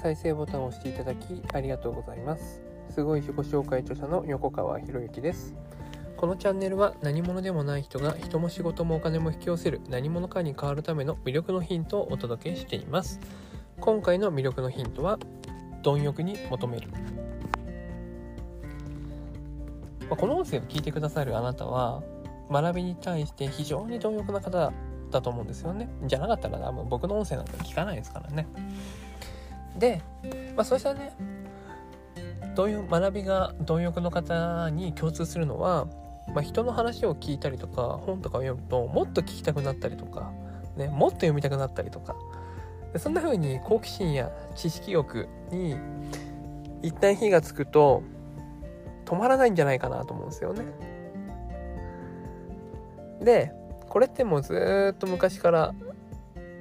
再生ボタンを押していただきありがとうございます。すごい自己紹介著者の横川博之です。このチャンネルは何者でもない人が人も仕事もお金も引き寄せる何者かに変わるための魅力のヒントをお届けしています。今回の魅力のヒントは貪欲に求める。この音声を聞いてくださるあなたは学びに対して非常に貪欲な方だと思うんですよね。じゃなかったら多分僕の音声なんか聞かないですからね。で、まあ、そうしたねどういう学びが貪欲の方に共通するのは、まあ、人の話を聞いたりとか本とかを読むともっと聞きたくなったりとか、ね、もっと読みたくなったりとかでそんな風に好奇心や知識欲に一旦火がつくと止まらないんじゃないかなと思うんですよね。でこれってもうずっと昔から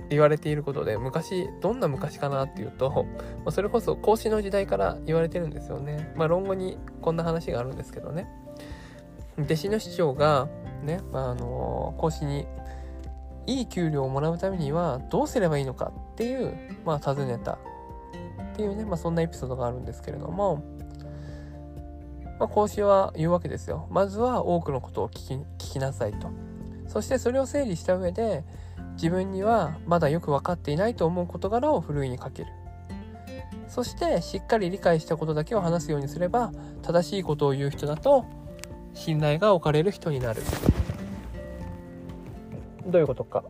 言われていることで昔どんな昔かなっていうと それこそ孔子の時代から言われてるんですよね。まあ論語にこんな話があるんですけどね弟子の師匠がね、まあ、あの孔子にいい給料をもらうためにはどうすればいいのかっていう、まあ、尋ねたっていうね、まあ、そんなエピソードがあるんですけれども、まあ、孔子は言うわけですよ。まずは多くのことを聞き聞きなさいと。そしてそれを整理した上で自分にはまだよく分かっていないと思う事柄をふるいにかける。そしてしっかり理解したことだけを話すようにすれば正しいことを言う人だと信頼が置かれる人になる。どういうことか。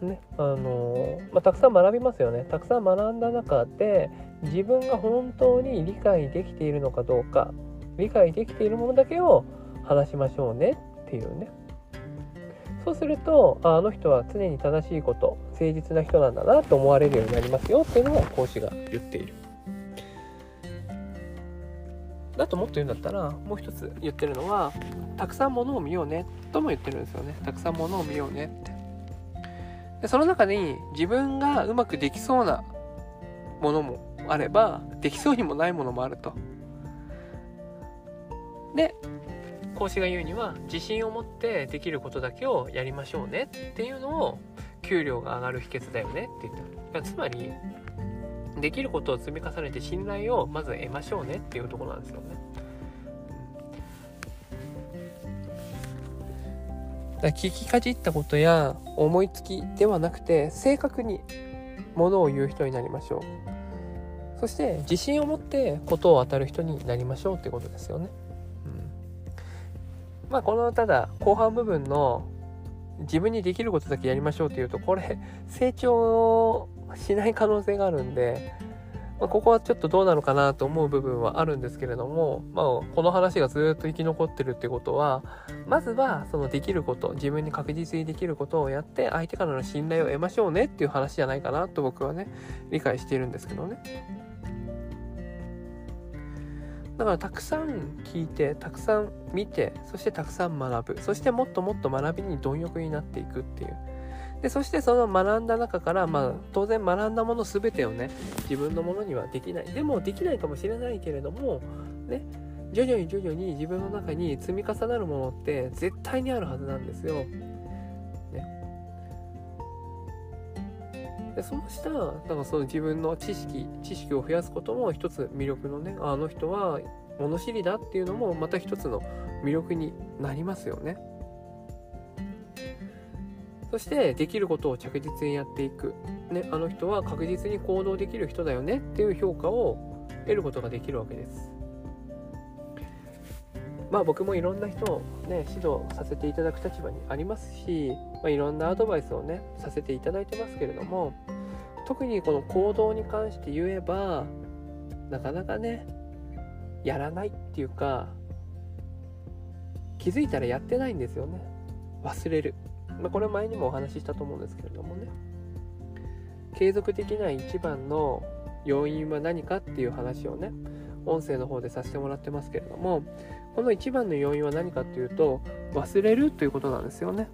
ね、あのまあ、たくさん学びますよね。たくさん学んだ中で自分が本当に理解できているのかどうか理解できているものだけを話しましょうねっていうね。そうするとあの人は常に正しいこと誠実な人なんだなと思われるようになりますよっていうのが講師が言っている。だともっと言うんだったらもう一つ言ってるのはたくさんものを見ようねとも言ってるんですよね。たくさんものを見ようねって。でその中に自分がうまくできそうなものもあればできそうにもないものもあると。で講師が言うには自信を持ってできることだけをやりましょうねっていうのを給料が上がる秘訣だよねって言ってるつまりできることを積み重ねて信頼をまず得ましょうねっていうところなんですよね。だ聞きかじったことや思いつきではなくて正確にものを言う人になりましょう。そして自信を持ってことを当たる人になりましょうってことですよね、まあこのただ後半部分の自分にできることだけやりましょうっていうとこれ成長しない可能性があるんで、まあ、ここはちょっとどうなのかなと思う部分はあるんですけれども、まあ、この話がずっと生き残ってるってことはまずはそのできること自分に確実にできることをやって相手からの信頼を得ましょうねっていう話じゃないかなと僕はね理解しているんですけどね。だからたくさん聞いてたくさん見てそしてたくさん学ぶ。そしてもっともっと学びに貪欲になっていくっていう。でそしてその学んだ中から、まあ、当然学んだもの全てをね自分のものにはできない。でもできないかもしれないけれどもね徐々に徐々に自分の中に積み重なるものって絶対にあるはずなんですよ。でそうしただかその自分の知識知識を増やすことも一つ魅力のねあの人は物知りだっていうのもまた一つの魅力になりますよね。そしてできることを着実にやっていく、ね、あの人は確実に行動できる人だよねっていう評価を得ることができるわけです。まあ僕もいろんな人をね指導させていただく立場にありますし、まあ、いろんなアドバイスをねさせていただいてますけれども特にこの行動に関して言えばなかなかねやらないっていうか気づいたらやってないんですよね。忘れる。まあ、これ前にもお話ししたと思うんですけれどもね。継続的な一番の要因は何かっていう話をね音声の方でさせてもらってますけれどもこの一番の要因は何かっていうと忘れるということなんですよね。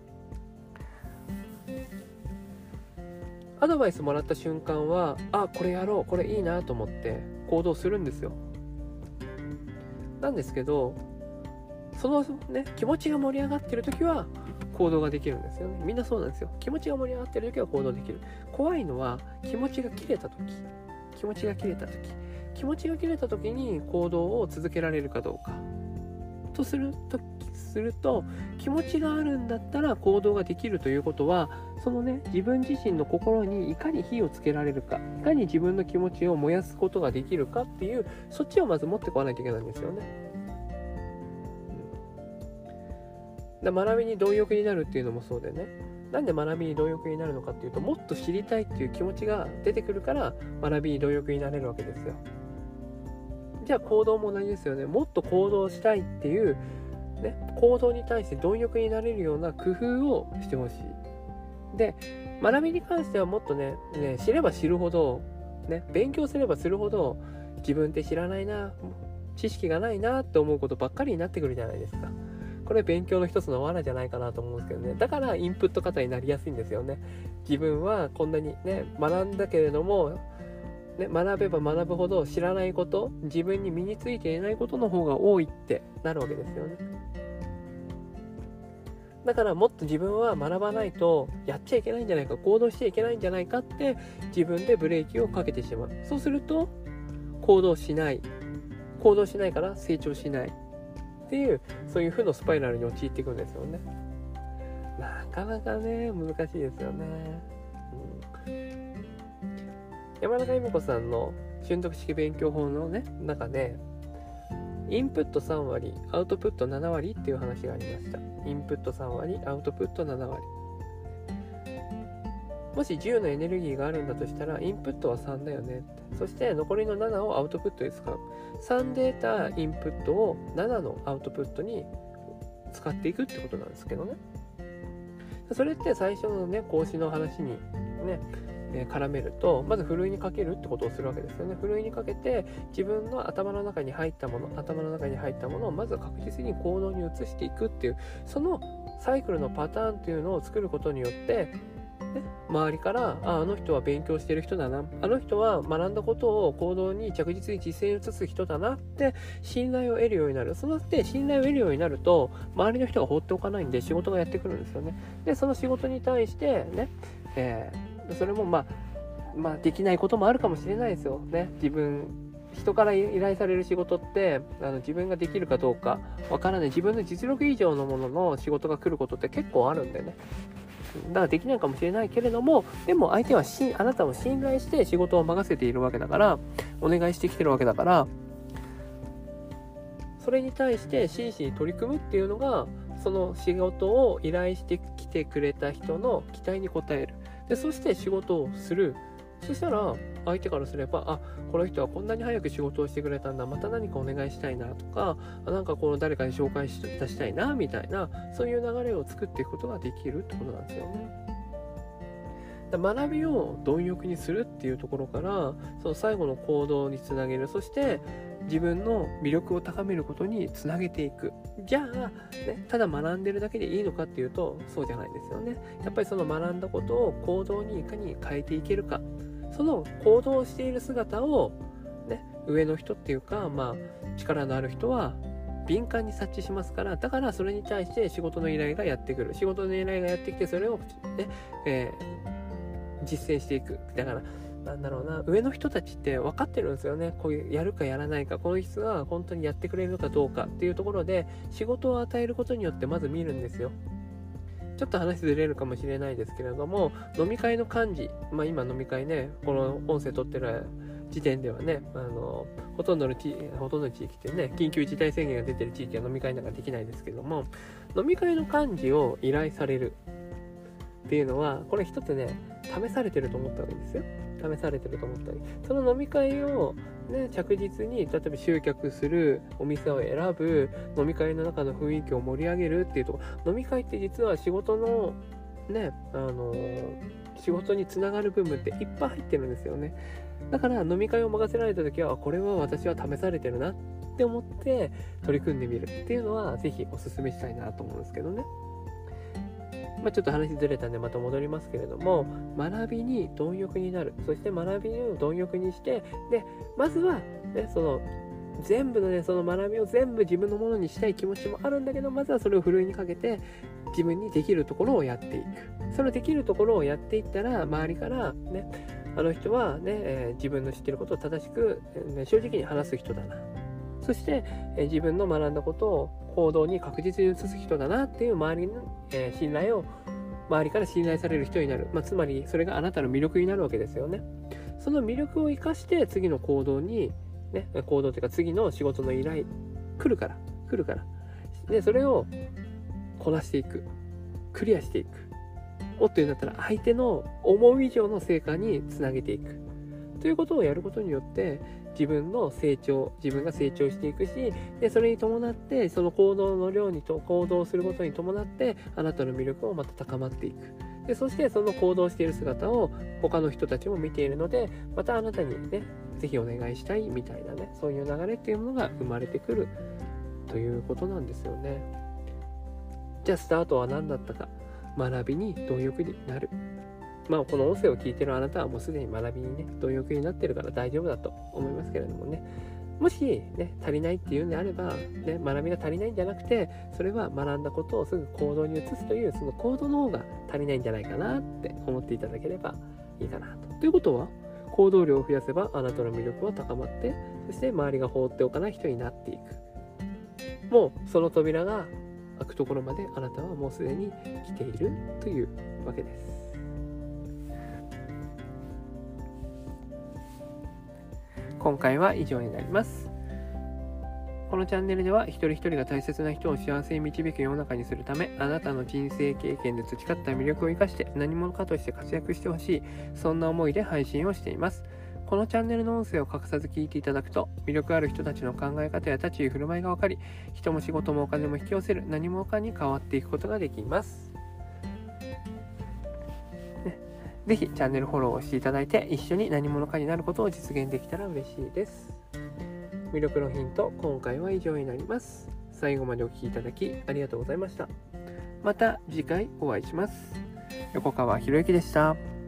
アドバイスもらった瞬間はあこれやろうこれいいなと思って行動するんですよ。なんですけどそのね気持ちが盛り上がってる時は行動ができるんですよね。みんなそうなんですよ。気持ちが盛り上がってる時は行動できる。怖いのは気持ちが切れた時。気持ちが切れた時。気持ちが切れた時に行動を続けられるかどうかとするとすると気持ちがあるんだったら行動ができるということはそのね自分自身の心にいかに火をつけられるかいかに自分の気持ちを燃やすことができるかっていうそっちをまず持ってこないといけないんですよね。うん、学びに貪欲になるっていうのもそうでねなんで学びに貪欲になるのかっていうともっと知りたいっていう気持ちが出てくるから学びに貪欲になれるわけですよ。じゃあ行動も同じですよね。もっと行動したいっていうね、行動に対して貪欲になれるような工夫をしてほしい。で、学びに関してはもっとね、ね知れば知るほど、ね、勉強すればするほど、自分って知らないな、知識がないなって思うことばっかりになってくるじゃないですか。これ勉強の一つの罠じゃないかなと思うんですけどね。だからインプット型になりやすいんですよね。自分はこんなにね、学んだけれども、ね、学べば学ぶほど知らないこと自分に身についていないことの方が多いってなるわけですよね。だからもっと自分は学ばないとやっちゃいけないんじゃないか行動しちゃいけないんじゃないかって自分でブレーキをかけてしまう。そうすると行動しない。行動しないから成長しない。っていうそういう負のスパイラルに陥っていくんですよね。なかなかね難しいですよね、山中由美子さんの瞬読式勉強法のね中でインプット3割アウトプット7割っていう話がありました。インプット3割アウトプット7割。もし10のエネルギーがあるんだとしたらインプットは3だよねそして残りの7をアウトプットで使う。3で得たインプットを7のアウトプットに使っていくってことなんですけどね。それって最初のね講師の話にねえ絡めるとまずふるいにかけるってことをするわけですよね。ふるいにかけて自分の頭の中に入ったもの頭の中に入ったものをまず確実に行動に移していくっていうそのサイクルのパターンっていうのを作ることによってね、周りからああの人は勉強してる人だなあの人は学んだことを行動に着実に実践に移す人だなって信頼を得るようになる。そうやって信頼を得るようになると周りの人が放っておかないんで仕事がやってくるんですよね。でその仕事に対してね、えーそれもまあ、まあ、できないこともあるかもしれないですよ。ね。自分、人から依頼される仕事ってあの自分ができるかどうかわからない。自分の実力以上のものの仕事が来ることって結構あるんでね。だからできないかもしれないけれどもでも相手はしあなたを信頼して仕事を任せているわけだからお願いしてきてるわけだからそれに対して真摯に取り組むっていうのがその仕事を依頼してきてくれた人の期待に応える。でそして仕事をする。そしたら相手からすればあこの人はこんなに早く仕事をしてくれたんだ。また何かお願いしたいなとかあなんかこの誰かに紹介したしたいなみたいなそういう流れを作っていくことができるってことなんですよね。学びを貪欲にするっていうところからその最後の行動につなげる。そして自分の魅力を高めることにつなげていく。じゃあ、ね、ただ学んでるだけでいいのかっていうとそうじゃないですよね。やっぱりその学んだことを行動にいかに変えていけるか。その行動している姿を、ね、上の人っていうか、まあ、力のある人は敏感に察知しますからだからそれに対して仕事の依頼がやってくる。仕事の依頼がやってきてそれを、ねえー、実践していく。だからなんだろうな、上の人たちって分かってるんですよね。こういうやるかやらないか、この人が本当にやってくれるかどうかっていうところで、仕事を与えることによってまず見るんですよ。ちょっと話ずれるかもしれないですけれども、飲み会の幹事、まあ今飲み会ね、この音声撮ってる時点ではね、あの、ほとんどの地、ほとんどの地域ってね、緊急事態宣言が出てる地域は飲み会なんかできないですけども、飲み会の幹事を依頼されるっていうのは、これ一つね、試されてると思った方がいいんですよ。試されてると思ったりその飲み会を、ね、着実に例えば集客するお店を選ぶ飲み会の中の雰囲気を盛り上げるっていうとこ飲み会って実は仕事のねあの仕事につながる部分っていっぱい入ってるんですよねだから飲み会を任せられた時はこれは私は試されてるなって思って取り組んでみるっていうのは是非おすすめしたいなと思うんですけどね。まあ、ちょっと話ずれたんでまた戻りますけれども学びに貪欲になる。そして学びを貪欲にしてでまずは、ね、その全部のねその学びを全部自分のものにしたい気持ちもあるんだけどまずはそれをふるいにかけて自分にできるところをやっていく。そのできるところをやっていったら周りからねあの人はね、えー、自分の知ってることを正しく、ね、正直に話す人だな。そして、え、自分の学んだことを行動に確実に移す人だなっていう周りの、え、信頼を周りから信頼される人になる、まあ、つまりそれがあなたの魅力になるわけですよね。その魅力を生かして次の行動にね行動というか次の仕事の依頼来るから来るから。でそれをこなしていく。クリアしていく。おっというんだったら相手の思う以上の成果につなげていく。ということをやることによって自分の成長自分が成長していくしでそれに伴ってその行動の量にと行動することに伴ってあなたの魅力もまた高まっていく。でそしてその行動している姿を他の人たちも見ているのでまたあなたにね是非お願いしたいみたいなねそういう流れっていうものが生まれてくるということなんですよね。じゃあスタートは何だったか。学びに貪欲になる。まあこの音声を聞いてるあなたはもうすでに学びにね貪欲になってるから大丈夫だと思いますけれどもね。もしね足りないっていうんであれば、ね、学びが足りないんじゃなくてそれは学んだことをすぐ行動に移すというその行動の方が足りないんじゃないかなって思っていただければいいかなと。ということは行動量を増やせばあなたの魅力は高まってそして周りが放っておかない人になっていく。もうその扉が開くところまであなたはもうすでに来ているというわけです。今回は以上になります。このチャンネルでは一人一人が大切な人を幸せに導く世の中にするためあなたの人生経験で培った魅力を生かして何者かとして活躍してほしいそんな思いで配信をしていますこのチャンネルの音声を欠かさず聞いていただくと魅力ある人たちの考え方や立ち居振る舞いが分かり人も仕事もお金も引き寄せる何者かに変わっていくことができます是非チャンネルフォローをしていただいて一緒に何者かになることを実現できたら嬉しいです。魅力のヒント、今回は以上になります。最後までお聴きいただきありがとうございました。また次回お会いします。横川博之でした。